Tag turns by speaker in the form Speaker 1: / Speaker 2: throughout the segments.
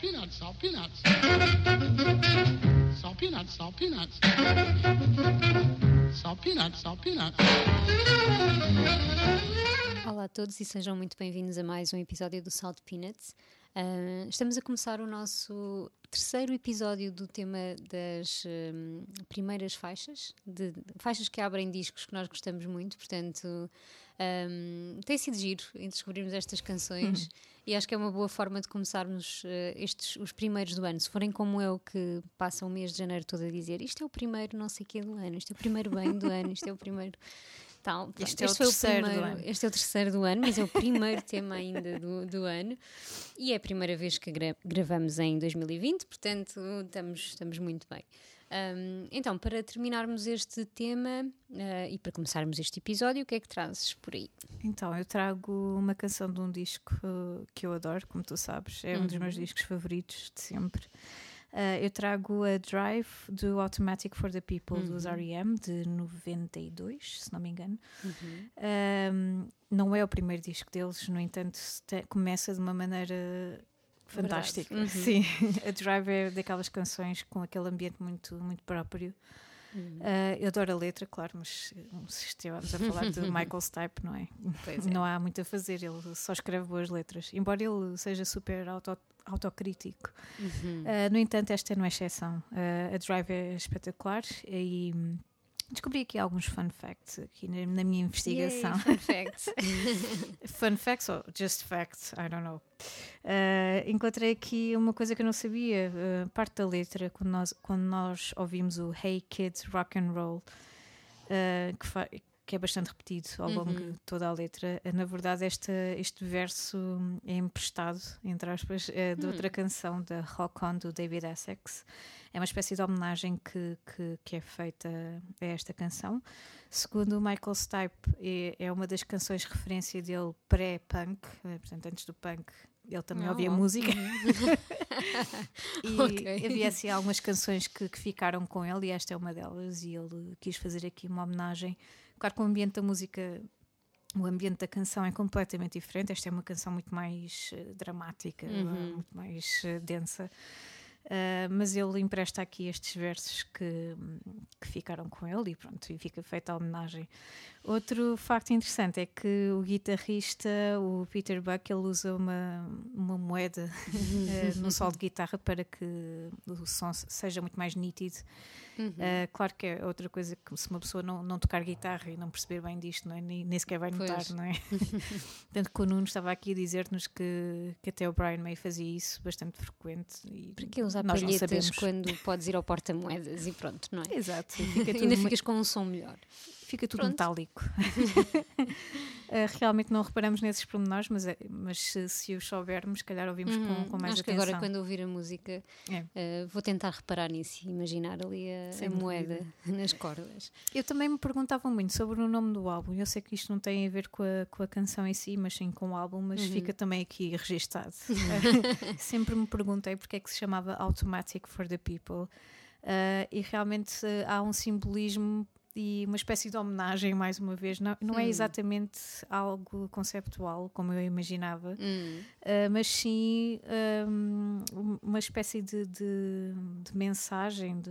Speaker 1: peanuts, salt peanuts. Salt peanuts, salt peanuts. Salt peanuts, salt peanuts.
Speaker 2: Olá a todos e sejam muito bem-vindos a mais um episódio do Salt Peanuts. Uh, estamos a começar o nosso terceiro episódio do tema das um, primeiras faixas, de, faixas que abrem discos que nós gostamos muito, portanto um, tem sido giro em descobrirmos estas canções e acho que é uma boa forma de começarmos uh, estes, os primeiros do ano. Se forem como eu que passam o mês de janeiro todo a dizer isto é o primeiro não sei que do ano, isto é o primeiro bem do ano, isto é o primeiro tal.
Speaker 3: Este, este é o terceiro
Speaker 2: o
Speaker 3: do ano.
Speaker 2: Este é o terceiro do ano, mas é o primeiro tema ainda do, do ano. E é a primeira vez que gra gravamos em 2020, portanto estamos, estamos muito bem. Um, então, para terminarmos este tema uh, e para começarmos este episódio, o que é que trazes por aí?
Speaker 3: Então, eu trago uma canção de um disco que eu adoro, como tu sabes, é uhum. um dos meus uhum. discos favoritos de sempre. Uh, eu trago a Drive do Automatic for the People uhum. dos R.E.M. de 92, se não me engano. Uhum. Um, não é o primeiro disco deles, no entanto, começa de uma maneira fantástica. Uhum. Sim, a Drive é daquelas canções com aquele ambiente muito, muito próprio. Uh, eu adoro a letra, claro, mas se estivermos a falar de Michael Stipe, não é? é? Não há muito a fazer, ele só escreve boas letras, embora ele seja super auto, autocrítico. Uhum. Uh, no entanto, esta não é exceção. Uh, a Drive é espetacular e descobri aqui alguns fun facts aqui na, minha investigação.
Speaker 2: Yay, fun facts.
Speaker 3: fun facts ou just facts? I don't know. Uh, encontrei aqui uma coisa que eu não sabia, parte da letra, quando nós, quando nós ouvimos o Hey Kids Rock and Roll, que, que é bastante repetido ao longo uhum. de toda a letra. Na verdade, este, este verso é emprestado, entre aspas, é de uhum. outra canção da Rock On do David Essex. É uma espécie de homenagem que, que, que é feita a esta canção. Segundo o Michael Stipe, é, é uma das canções de referência dele pré-punk, eh, portanto, antes do punk. Ele também oh, ouvia música. E okay. havia assim algumas canções que, que ficaram com ele, e esta é uma delas. E ele quis fazer aqui uma homenagem Claro que o ambiente da música, o ambiente da canção é completamente diferente. Esta é uma canção muito mais uh, dramática, uhum. muito mais uh, densa. Uh, mas ele empresta aqui estes versos que, que ficaram com ele e pronto, e fica feita a homenagem. Outro facto interessante é que o guitarrista, o Peter Buck, ele usa uma, uma moeda uh, no solo de guitarra para que o som seja muito mais nítido. Uhum. Uh, claro que é outra coisa que se uma pessoa não, não tocar guitarra e não perceber bem disto, não é? nem, nem sequer vai notar, pois. não é? Tanto que o Nuno estava aqui a dizer-nos que, que até o Brian May fazia isso bastante frequente. E
Speaker 2: Para que usar palhetas quando podes ir ao porta-moedas e pronto, não é?
Speaker 3: Exato.
Speaker 2: Ainda ficas com um som melhor
Speaker 3: fica tudo Pronto. metálico. uh, realmente não reparamos nesses pormenores, mas, é, mas se, se os soubermos, se calhar ouvimos uhum. com, com mais
Speaker 2: Acho
Speaker 3: atenção.
Speaker 2: que agora, quando ouvir a música, é. uh, vou tentar reparar nisso e imaginar ali a, a moeda nas cordas.
Speaker 3: Eu também me perguntava muito sobre o nome do álbum. Eu sei que isto não tem a ver com a, com a canção em si, mas sim com o álbum, mas uhum. fica também aqui registado. Sempre me perguntei porque é que se chamava Automatic for the People. Uh, e realmente uh, há um simbolismo e uma espécie de homenagem, mais uma vez. Não, não é hum. é exatamente algo conceptual, como eu imaginava, hum. uh, mas sim um, uma espécie de, de, de mensagem de,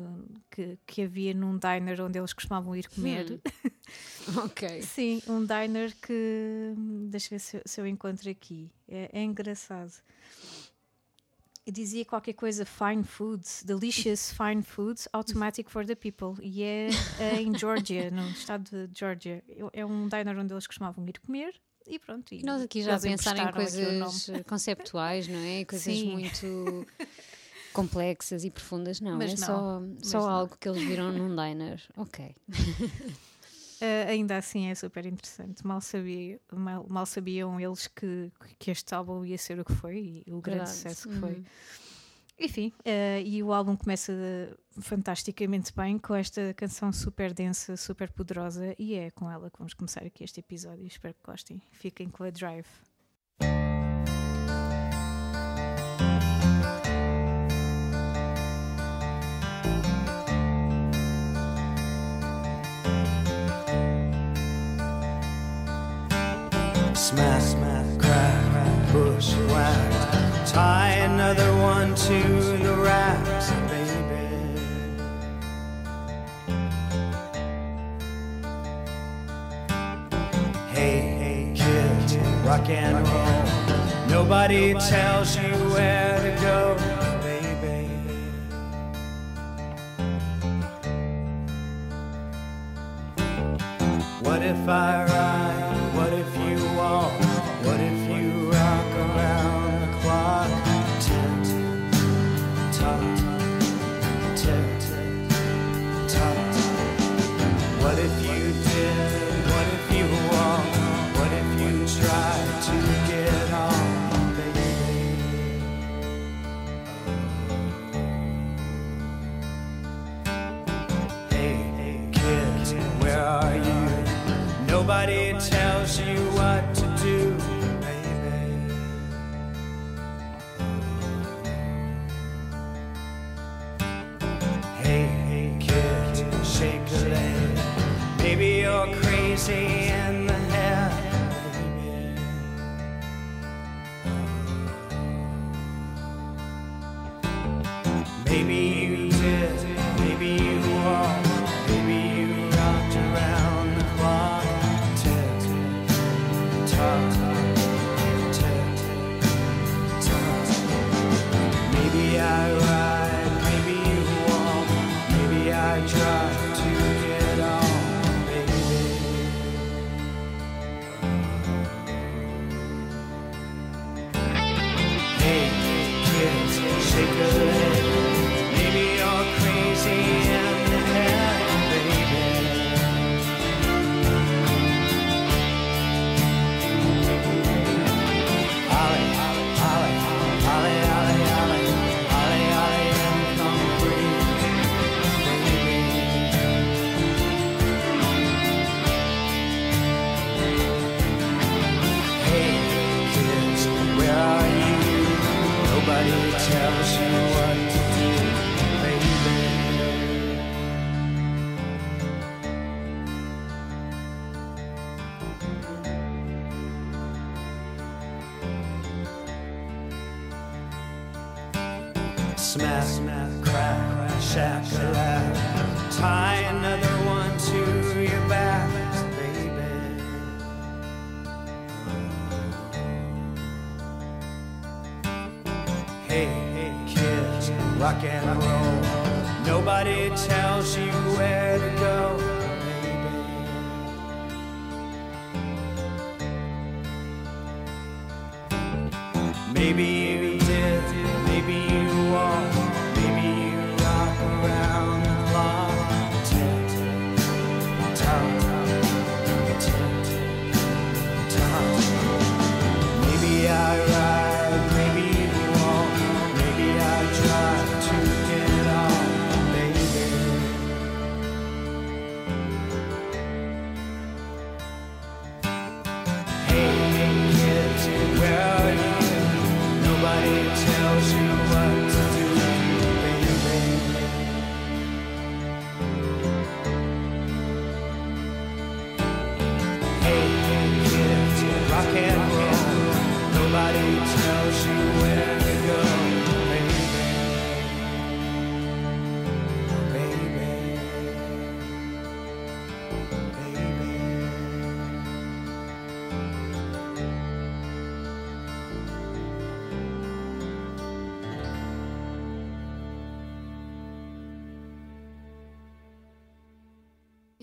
Speaker 3: que, que havia num diner onde eles costumavam ir comer. Hum.
Speaker 2: ok.
Speaker 3: sim, um diner que. Deixa eu ver se, se eu encontro aqui. É, é engraçado dizia qualquer coisa fine foods, delicious fine foods, automatic for the people. E é, é em Georgia, no estado de Georgia. É um diner onde eles costumavam ir comer. E pronto. E
Speaker 2: Nós aqui já a pensar em coisas conceptuais, não é? Coisas Sim. muito complexas e profundas, não. Mas é não, só, só algo que eles viram num diner. Ok.
Speaker 3: Uh, ainda assim é super interessante. Mal, sabia, mal, mal sabiam eles que, que este álbum ia ser o que foi e o grande Verdade. sucesso que foi. Uhum. Enfim, uh, e o álbum começa fantasticamente bem com esta canção super densa, super poderosa, e é com ela que vamos começar aqui este episódio. Espero que gostem. Fiquem com a Drive. Smack, crack, push, whack. Tie another one
Speaker 4: to the raps, baby. Hey, hey, kids, rock and roll. Nobody tells you where to go, baby. What if I heart. heart. Smack, smack, crack, shack, laugh. Tie another one to your back, baby. Hey, hey, kids, rock and roll. Nobody tells you where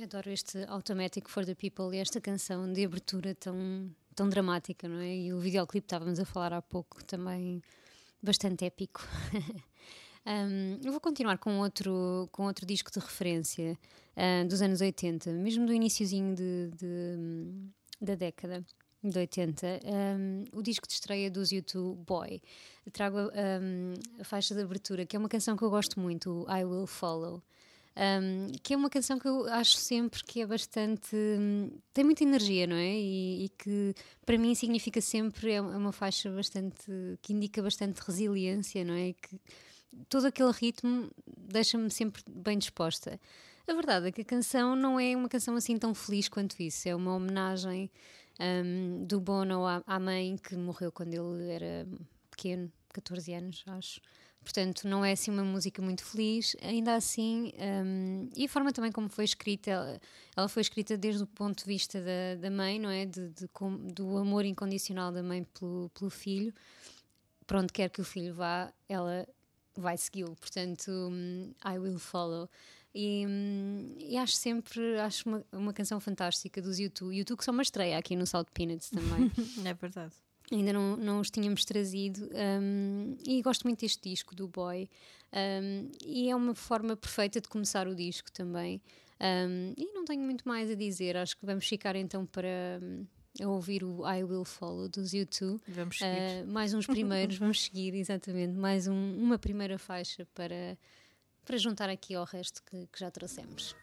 Speaker 2: adoro este Automatic for the People e esta canção de abertura tão, tão dramática, não é? E o videoclipe estávamos a falar há pouco também bastante épico. Um, eu vou continuar com outro, com outro disco de referência ah, dos anos 80, mesmo do iníciozinho de, de- da década de 80. Um, o disco de estreia dos YouTube Boy. Trago um, a faixa de abertura, que é uma canção que eu gosto muito, I Will Follow. Um, que é uma canção que eu acho sempre que é bastante. hum, tem muita energia, não é? E, e que para mim significa sempre. É uma faixa bastante. que indica bastante resiliência, não é? Que todo aquele ritmo deixa-me sempre bem disposta. A verdade é que a canção não é uma canção assim tão feliz quanto isso. É uma homenagem hum, do Bono à, à mãe que morreu quando ele era pequeno, 14 anos, acho.
Speaker 5: Portanto, não é assim uma música muito feliz, ainda assim, um, e a forma também como foi escrita, ela, ela foi escrita desde o ponto de vista da, da mãe, não é? De, de do amor incondicional da mãe pelo, pelo filho, para onde quer que o filho vá, ela vai segui-lo. Portanto, hum, I will follow. E, hum, e acho sempre acho uma, uma canção fantástica dos YouTube. YouTube que só uma estreia aqui no Salt Peanuts também.
Speaker 3: É verdade.
Speaker 5: Ainda não, não os tínhamos trazido. hum, e gosto muito deste disco do Boy. hum, e é uma forma perfeita de começar o disco também. Hum, e não tenho muito mais a dizer. Acho que vamos ficar então para hum, a ouvir o I Will Follow dos YouTube.
Speaker 3: Vamos seguir.
Speaker 5: Uh, mais uns primeiros, vamos seguir, exatamente. Mais um- uma primeira faixa para, para juntar aqui ao resto que, que já trouxemos.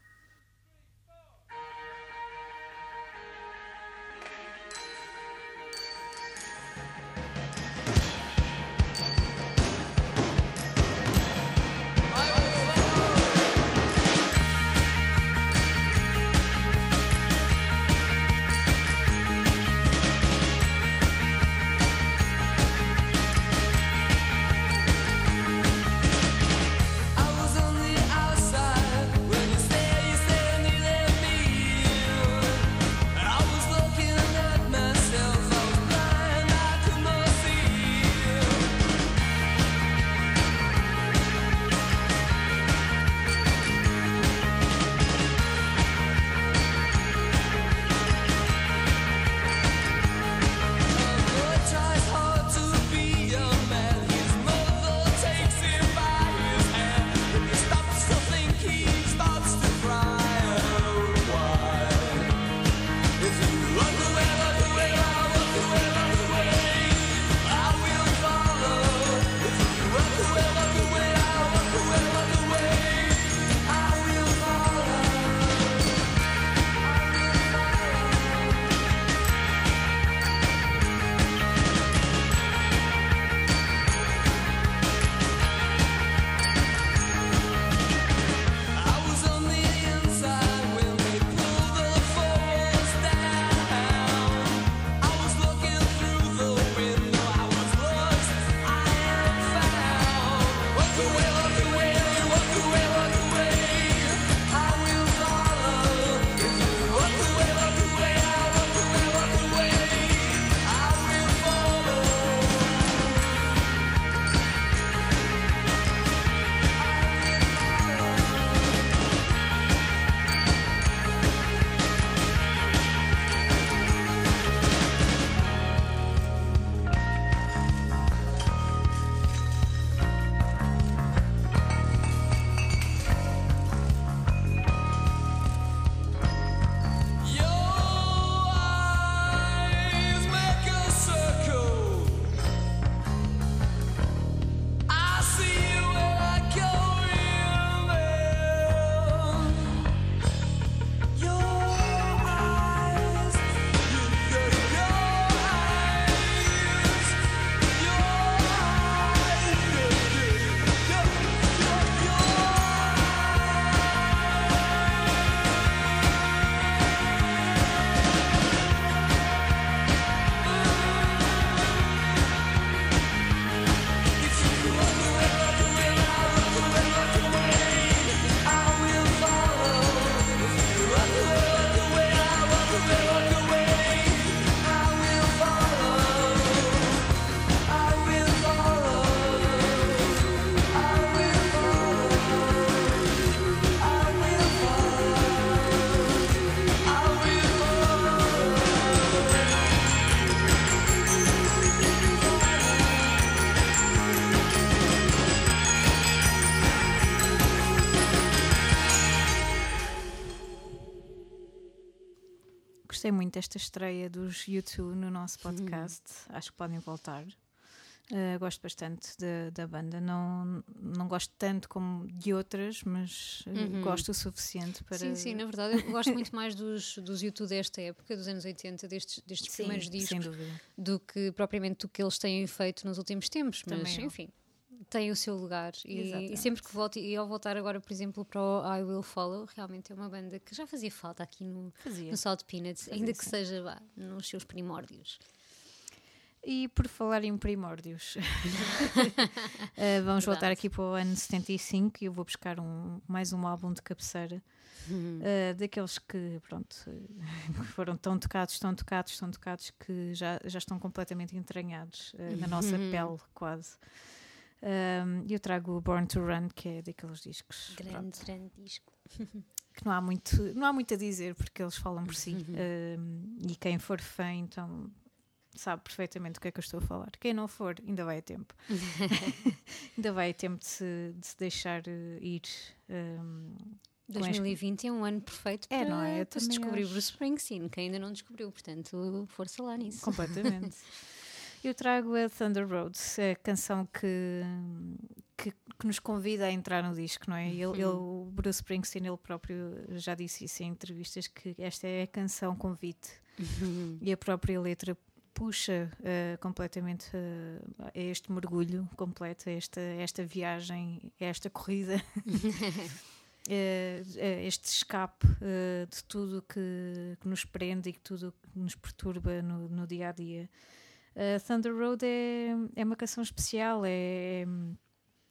Speaker 3: Muito desta estreia dos YouTube no nosso podcast. Acho que podem voltar. Uh, gosto bastante da- da banda. Não, não gosto tanto como de outras, mas uh, gosto o suficiente para.
Speaker 5: Sim, sim, na verdade eu gosto muito mais dos, dos YouTube desta época, dos anos 80, destes, destes
Speaker 3: Sim,
Speaker 5: primeiros discos, do que propriamente do que eles têm feito nos últimos tempos. Mas,
Speaker 3: Também eu.
Speaker 5: Tem o seu lugar. E, e sempre que volto, e ao voltar agora, por exemplo, para o I Will Follow, realmente é uma banda que já fazia falta aqui no,
Speaker 3: Fazia.
Speaker 5: no Salt Peanuts,
Speaker 3: Fazia,
Speaker 5: ainda que seja vá, nos seus primórdios.
Speaker 3: E por falar em primórdios, eh, vamos voltar aqui para o ano 75 e eu vou buscar um, mais um álbum de cabeceira.
Speaker 2: Uhum.
Speaker 3: eh, daqueles que, pronto, eh, foram tão tocados, tão tocados, tão tocados que já, já estão completamente entranhados eh, na nossa
Speaker 2: Uhum.
Speaker 3: pele, quase. Um, eu trago o Born to Run, que é daqueles discos
Speaker 2: Grande,
Speaker 3: pronto,
Speaker 2: grande disco.
Speaker 3: que não há, muito, não há muito a dizer porque eles falam por si. Um, e quem for fã, então sabe perfeitamente do que é que eu estou a falar. Quem não for, ainda vai a tempo. ainda vai a tempo de se, de se deixar eh, ir. um, com este-
Speaker 2: 2020 é um ano perfeito
Speaker 3: É,
Speaker 2: para,
Speaker 3: não é?
Speaker 2: Para se descobrir
Speaker 3: acho.
Speaker 2: Bruce Springsteen, que ainda não descobriu, portanto, força lá nisso.
Speaker 3: Completamente. Eu trago a Thunder Road, a canção que, que, que nos convida a entrar no disco, não é? Ele, ele, o Bruce Springsteen, ele próprio já disse isso em entrevistas, que esta é a canção convite. E a própria letra puxa eh, completamente eh, a este mergulho completo, a esta, esta viagem, a esta corrida. Eh, este escape de tudo que, que nos prende e que tudo que nos perturba no, no dia a dia. Uh, Thunder Road é, é uma canção especial, é,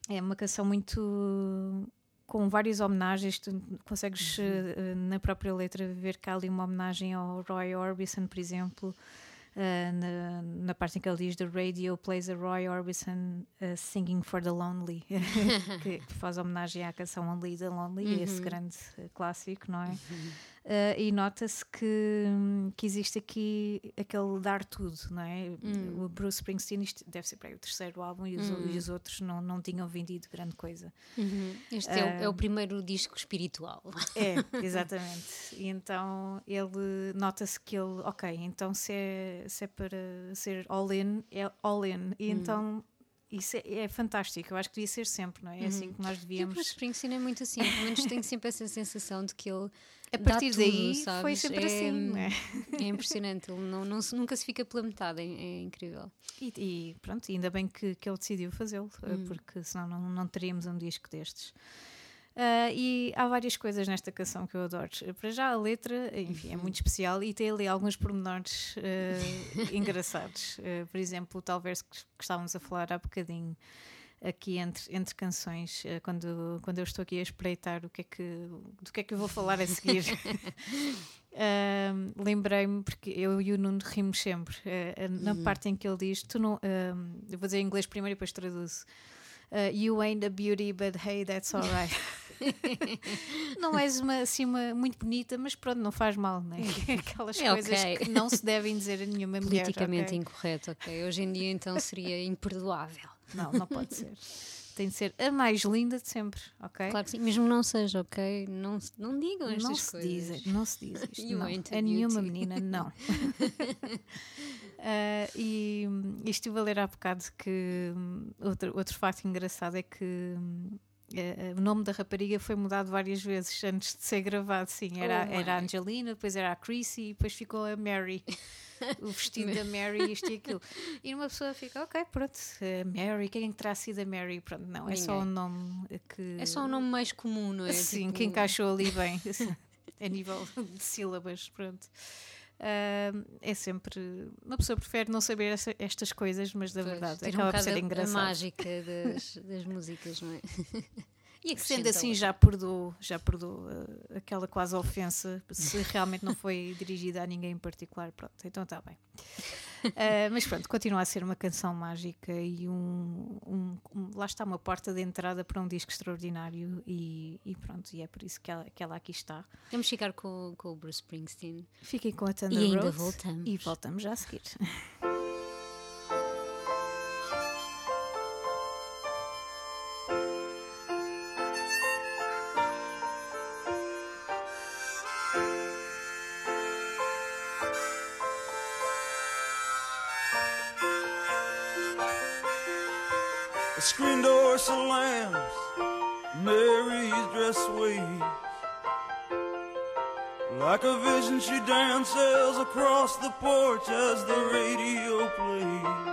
Speaker 3: é uma canção muito com várias homenagens. Tu consegues uh, na própria letra ver que há ali uma homenagem ao Roy Orbison, por exemplo. Uh, na, na parte em que ele diz The radio plays a Roy Orbison uh, singing for the lonely, que, que faz homenagem à canção Only the Lonely, esse grande uh, clássico, não é? Uh, e nota-se que, que existe aqui aquele dar tudo, não é? O Bruce Springsteen, isto deve ser para aí o terceiro álbum e os, e os outros não, não tinham vendido grande coisa.
Speaker 2: Uhum. Este é, o, é o primeiro disco espiritual.
Speaker 3: É, exatamente. E então ele nota-se que ele, ok, então se é, se é para ser all-in, é all-in. E então isso é, é fantástico. Eu acho que devia ser sempre, não é? É assim que nós
Speaker 2: E o
Speaker 3: devíamos.
Speaker 2: Springsteen é muito assim, pelo menos tenho sempre essa sensação de que ele.
Speaker 3: A
Speaker 2: dá
Speaker 3: partir
Speaker 2: tudo,
Speaker 3: daí
Speaker 2: sabes?
Speaker 3: foi sempre
Speaker 2: é,
Speaker 3: assim, é?
Speaker 2: É impressionante, ele não, não se- nunca se fica pela metade, é, é incrível.
Speaker 3: E, e pronto, ainda bem que, que ele decidiu fazê-lo, eh, porque senão não, não teríamos um disco destes. Ah, e há várias coisas nesta canção que eu adoro. Para já a letra, enfim, é muito especial e tem ali alguns pormenores ah, engraçados. Ah, por exemplo, talvez que que estávamos a falar há bocadinho aqui entre, entre canções, quando, quando eu estou aqui a espreitar o que é que, do que é que eu vou falar a seguir. Ahm, Lembrei-me, porque eu e o Nuno rimos sempre, ah, na parte em que ele diz: Tu não. ahm, eu vou dizer em inglês primeiro e depois traduzo. You ain't a beauty, but hey, that's alright. não és uma, assim, uma, muito bonita, mas pronto, não faz mal, né? Aquelas
Speaker 2: É
Speaker 3: coisas
Speaker 2: ok.
Speaker 3: que não se devem dizer a nenhuma mulher.
Speaker 2: Politicamente
Speaker 3: ok?
Speaker 2: incorreto, ok? Hoje em dia então seria imperdoável.
Speaker 3: Não, não pode ser. Tem de ser a mais linda de sempre, ok?
Speaker 2: Claro que sim, mesmo não seja, ok? Não, não digam estas
Speaker 3: não se
Speaker 2: coisas.
Speaker 3: diz, não se diz isto. Não.
Speaker 2: a
Speaker 3: nenhuma menina, não. Ah, e, e estive a ler há bocado que hum, outro, outro facto engraçado é que hum, o nome da rapariga foi mudado várias vezes antes de ser gravado. Sim, era,
Speaker 2: Oh,
Speaker 3: era a. Angelina, depois era a Chrissy e depois ficou a Mary. O vestido da Mary, isto e aquilo. E uma pessoa fica, ok, pronto, a Mary, quem é terá sido a Mary? Pronto, não, é só um
Speaker 2: Ninguém.
Speaker 3: nome que.
Speaker 2: É só um nome mais comum, não é?
Speaker 3: Sim,
Speaker 2: Tipo,
Speaker 3: que encaixou ali bem, a nível de sílabas, pronto. Ah, é sempre. Uma pessoa prefere não saber essa- estas coisas, mas da
Speaker 2: pois,
Speaker 3: verdade
Speaker 2: tira um
Speaker 3: acaba por ser
Speaker 2: a-
Speaker 3: engraçado.
Speaker 2: A mágica das, das músicas, não é? E
Speaker 3: Sendo
Speaker 2: acrescenta
Speaker 3: assim, já perdoou, já perdoou ah, aquela quase ofensa, se realmente não foi dirigida a ninguém em particular, pronto, então está bem. Ah, mas pronto, continua a ser uma canção mágica e um, um- um- lá está uma porta de entrada para um disco extraordinário e, e pronto, e é por isso que ela, que ela aqui está.
Speaker 2: Vamos ficar com, com o Bruce Springsteen.
Speaker 3: Fiquem com a Thunder
Speaker 2: E ainda
Speaker 3: Road
Speaker 2: voltamos.
Speaker 3: E voltamos já a seguir.
Speaker 6: Screen door slams. Mary's dress waves. Like a vision, she dances across the porch as the radio plays.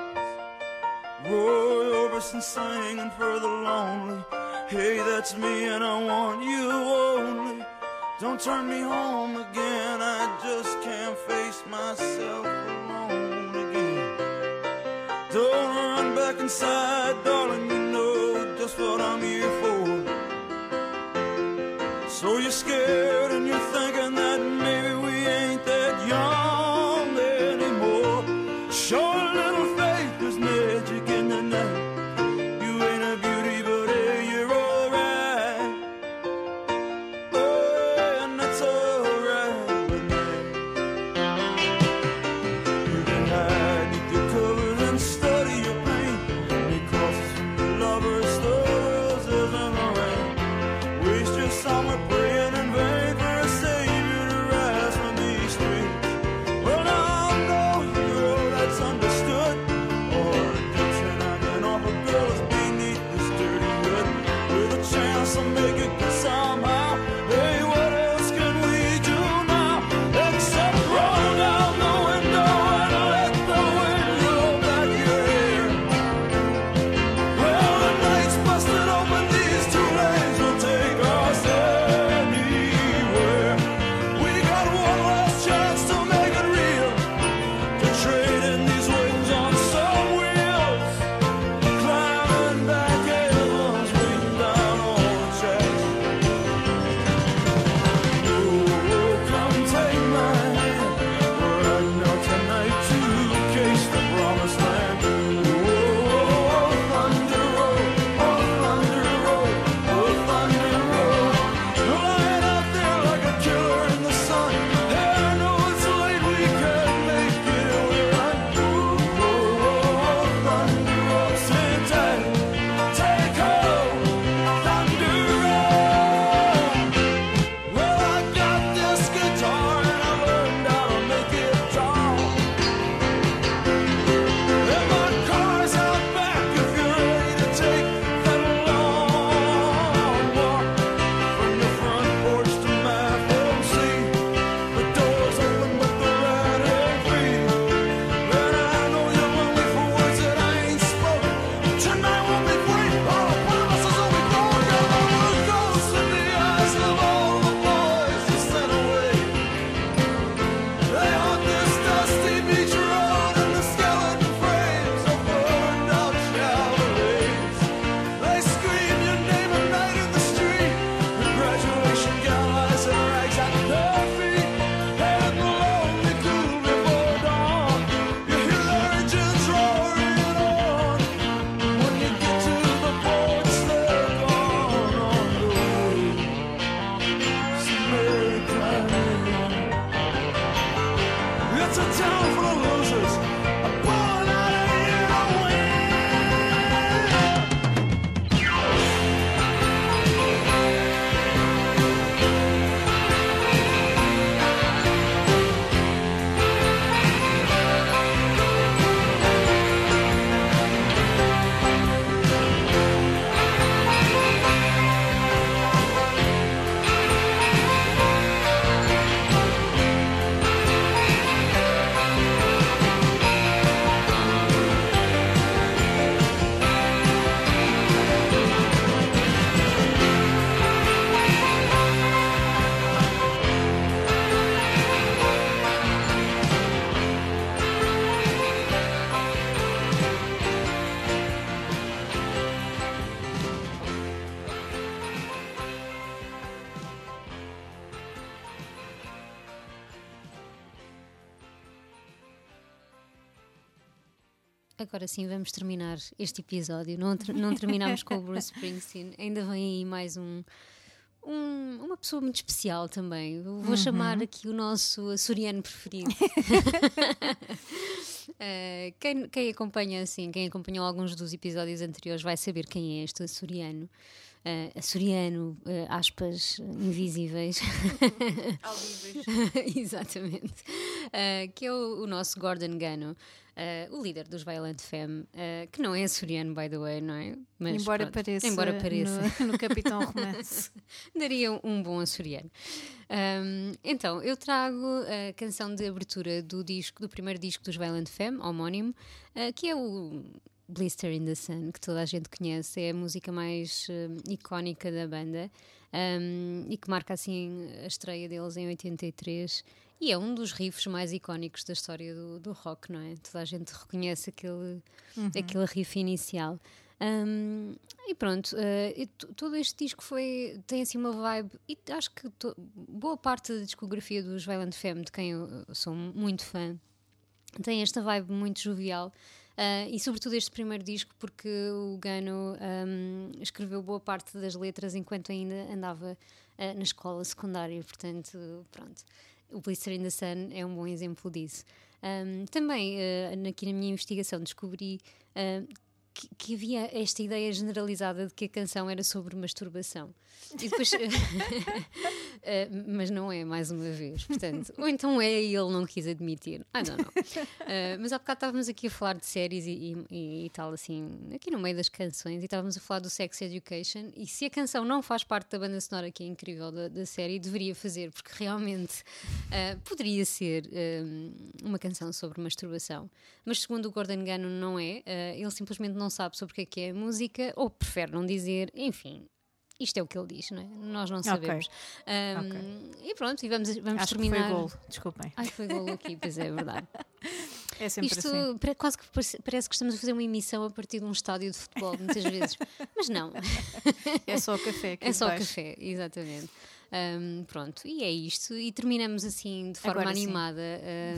Speaker 6: Roy Orbison singing for the lonely. Hey, that's me, and I want you only. Don't turn me home again. I just can't face myself alone again. Don't run back inside. Don't Hey.
Speaker 2: Agora sim, vamos terminar este episódio. Não, ter, não terminamos com o Bruce Springsteen. Ainda vem aí mais um, um, uma pessoa muito especial também. Vou uhum. chamar aqui o nosso açoriano preferido. uh, quem, quem, acompanha assim, quem acompanhou alguns dos episódios anteriores vai saber quem é este açoriano. Uh, açoriano, uh, aspas invisíveis. Audíveis. Exatamente. que é o, o nosso Gordon Gano. Uh, o líder dos Violent Femme, uh, que não é açoriano, by the way, não é? Mas,
Speaker 3: embora
Speaker 2: pronto,
Speaker 3: pareça.
Speaker 2: Embora pareça.
Speaker 3: No, no Capitão Romance.
Speaker 2: Daria um bom açoriano. Um, então, eu trago a canção de abertura do, disco, do primeiro disco dos Violent Femme, homónimo, uh, que é o. Blister in the Sun, que toda a gente conhece, é a música mais icónica da banda um, e que marca assim a estreia deles em 83 e é um dos riffs mais icónicos da história do, do rock, não é? Toda a gente reconhece aquele, aquele riff inicial. Um, e pronto, to- todo este disco foi, tem assim uma vibe, e acho que boa parte da discografia dos Violent Femme, de quem eu sou muito fã, tem esta vibe muito jovial. ah, e sobretudo este primeiro disco, porque o Gano ahm, escreveu boa parte das letras enquanto ainda andava ah, na escola secundária, portanto, pronto. O Blister in the Sun é um bom exemplo disso. Ahm, também, ah, aqui na minha investigação, descobri ah, que, que havia esta ideia generalizada de que a canção era sobre masturbação. E depois. Eh, mas não é, mais uma vez. Portanto, ou então é e ele não quis admitir. I don't know. Eh, mas há bocado estávamos aqui a falar de séries e, e- e- tal, assim, aqui no meio das canções, e estávamos a falar do Sex Education. E se a canção não faz parte da banda sonora, que é incrível, da, da série, deveria fazer, porque realmente eh, poderia ser uma canção sobre masturbação. Mas segundo o Gordon Gano, não é. Ele simplesmente não sabe sobre o que é que é música, ou prefere não dizer, enfim. Isto é o que ele diz, não é? Nós não sabemos. Um, E pronto, e vamos, vamos
Speaker 5: Acho
Speaker 2: terminar.
Speaker 5: que foi golo, desculpem.
Speaker 2: Ai, foi golo aqui, pois é, é verdade.
Speaker 5: É sempre
Speaker 2: Isto
Speaker 5: assim.
Speaker 2: quase que parece, que estamos a fazer uma emissão a partir de um estádio de futebol, muitas vezes. Mas não,
Speaker 5: É só o café
Speaker 2: é só
Speaker 5: debaixo.
Speaker 2: café, exatamente. Um, pronto, e é isto. E terminamos assim, de forma
Speaker 5: Agora
Speaker 2: animada,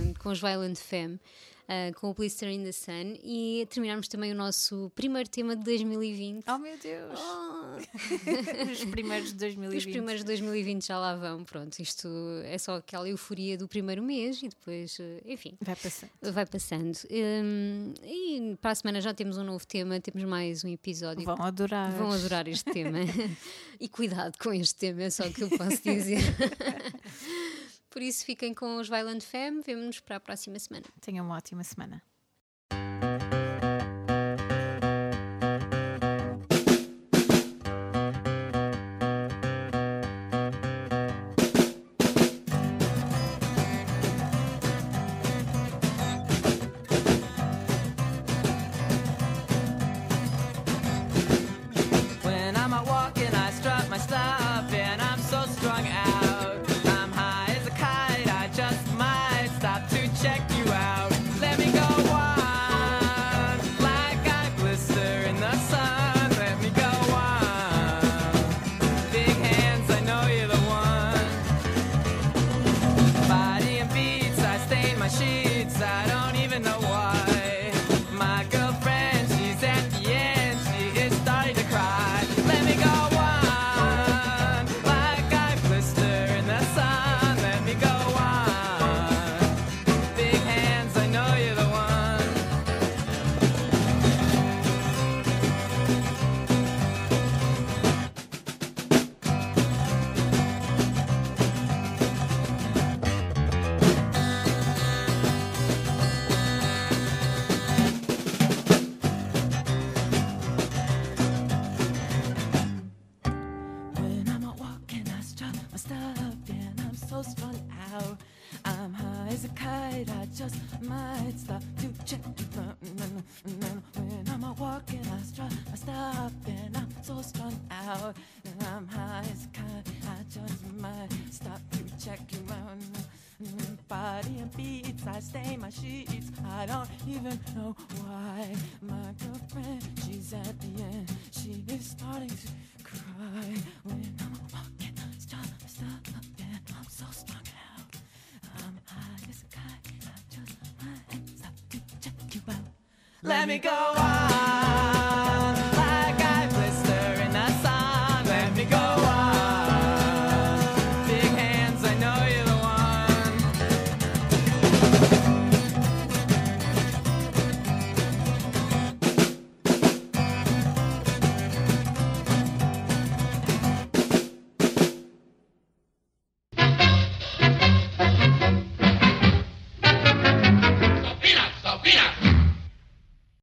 Speaker 2: um, com os Violent Femme. Uh, com o Blister in the Sun e terminarmos também o nosso primeiro tema de 2020.
Speaker 5: Oh meu Deus! Os primeiros de
Speaker 2: Os
Speaker 5: 2020.
Speaker 2: primeiros de 2020 já lá vão, pronto. Isto é só aquela euforia do primeiro mês e depois, eh, enfim,
Speaker 5: Vai passando.
Speaker 2: vai passando. Hum, e para a semana já temos um novo tema, temos mais um episódio.
Speaker 5: Vão adorar.
Speaker 2: Vão adorar este tema. e cuidado com este tema, é só o que eu posso dizer. Por isso, fiquem com os Violent Femme. Vemo-nos para a próxima semana.
Speaker 5: Tenham uma ótima semana.
Speaker 7: Beats, I stain my sheets. I don't even know why. My girlfriend, she's at the end. She is starting to cry when I'm walking. Stop, stop, and I'm so strung out. Um, I'm high as a kite. I just might stop to check you out. Let me go on.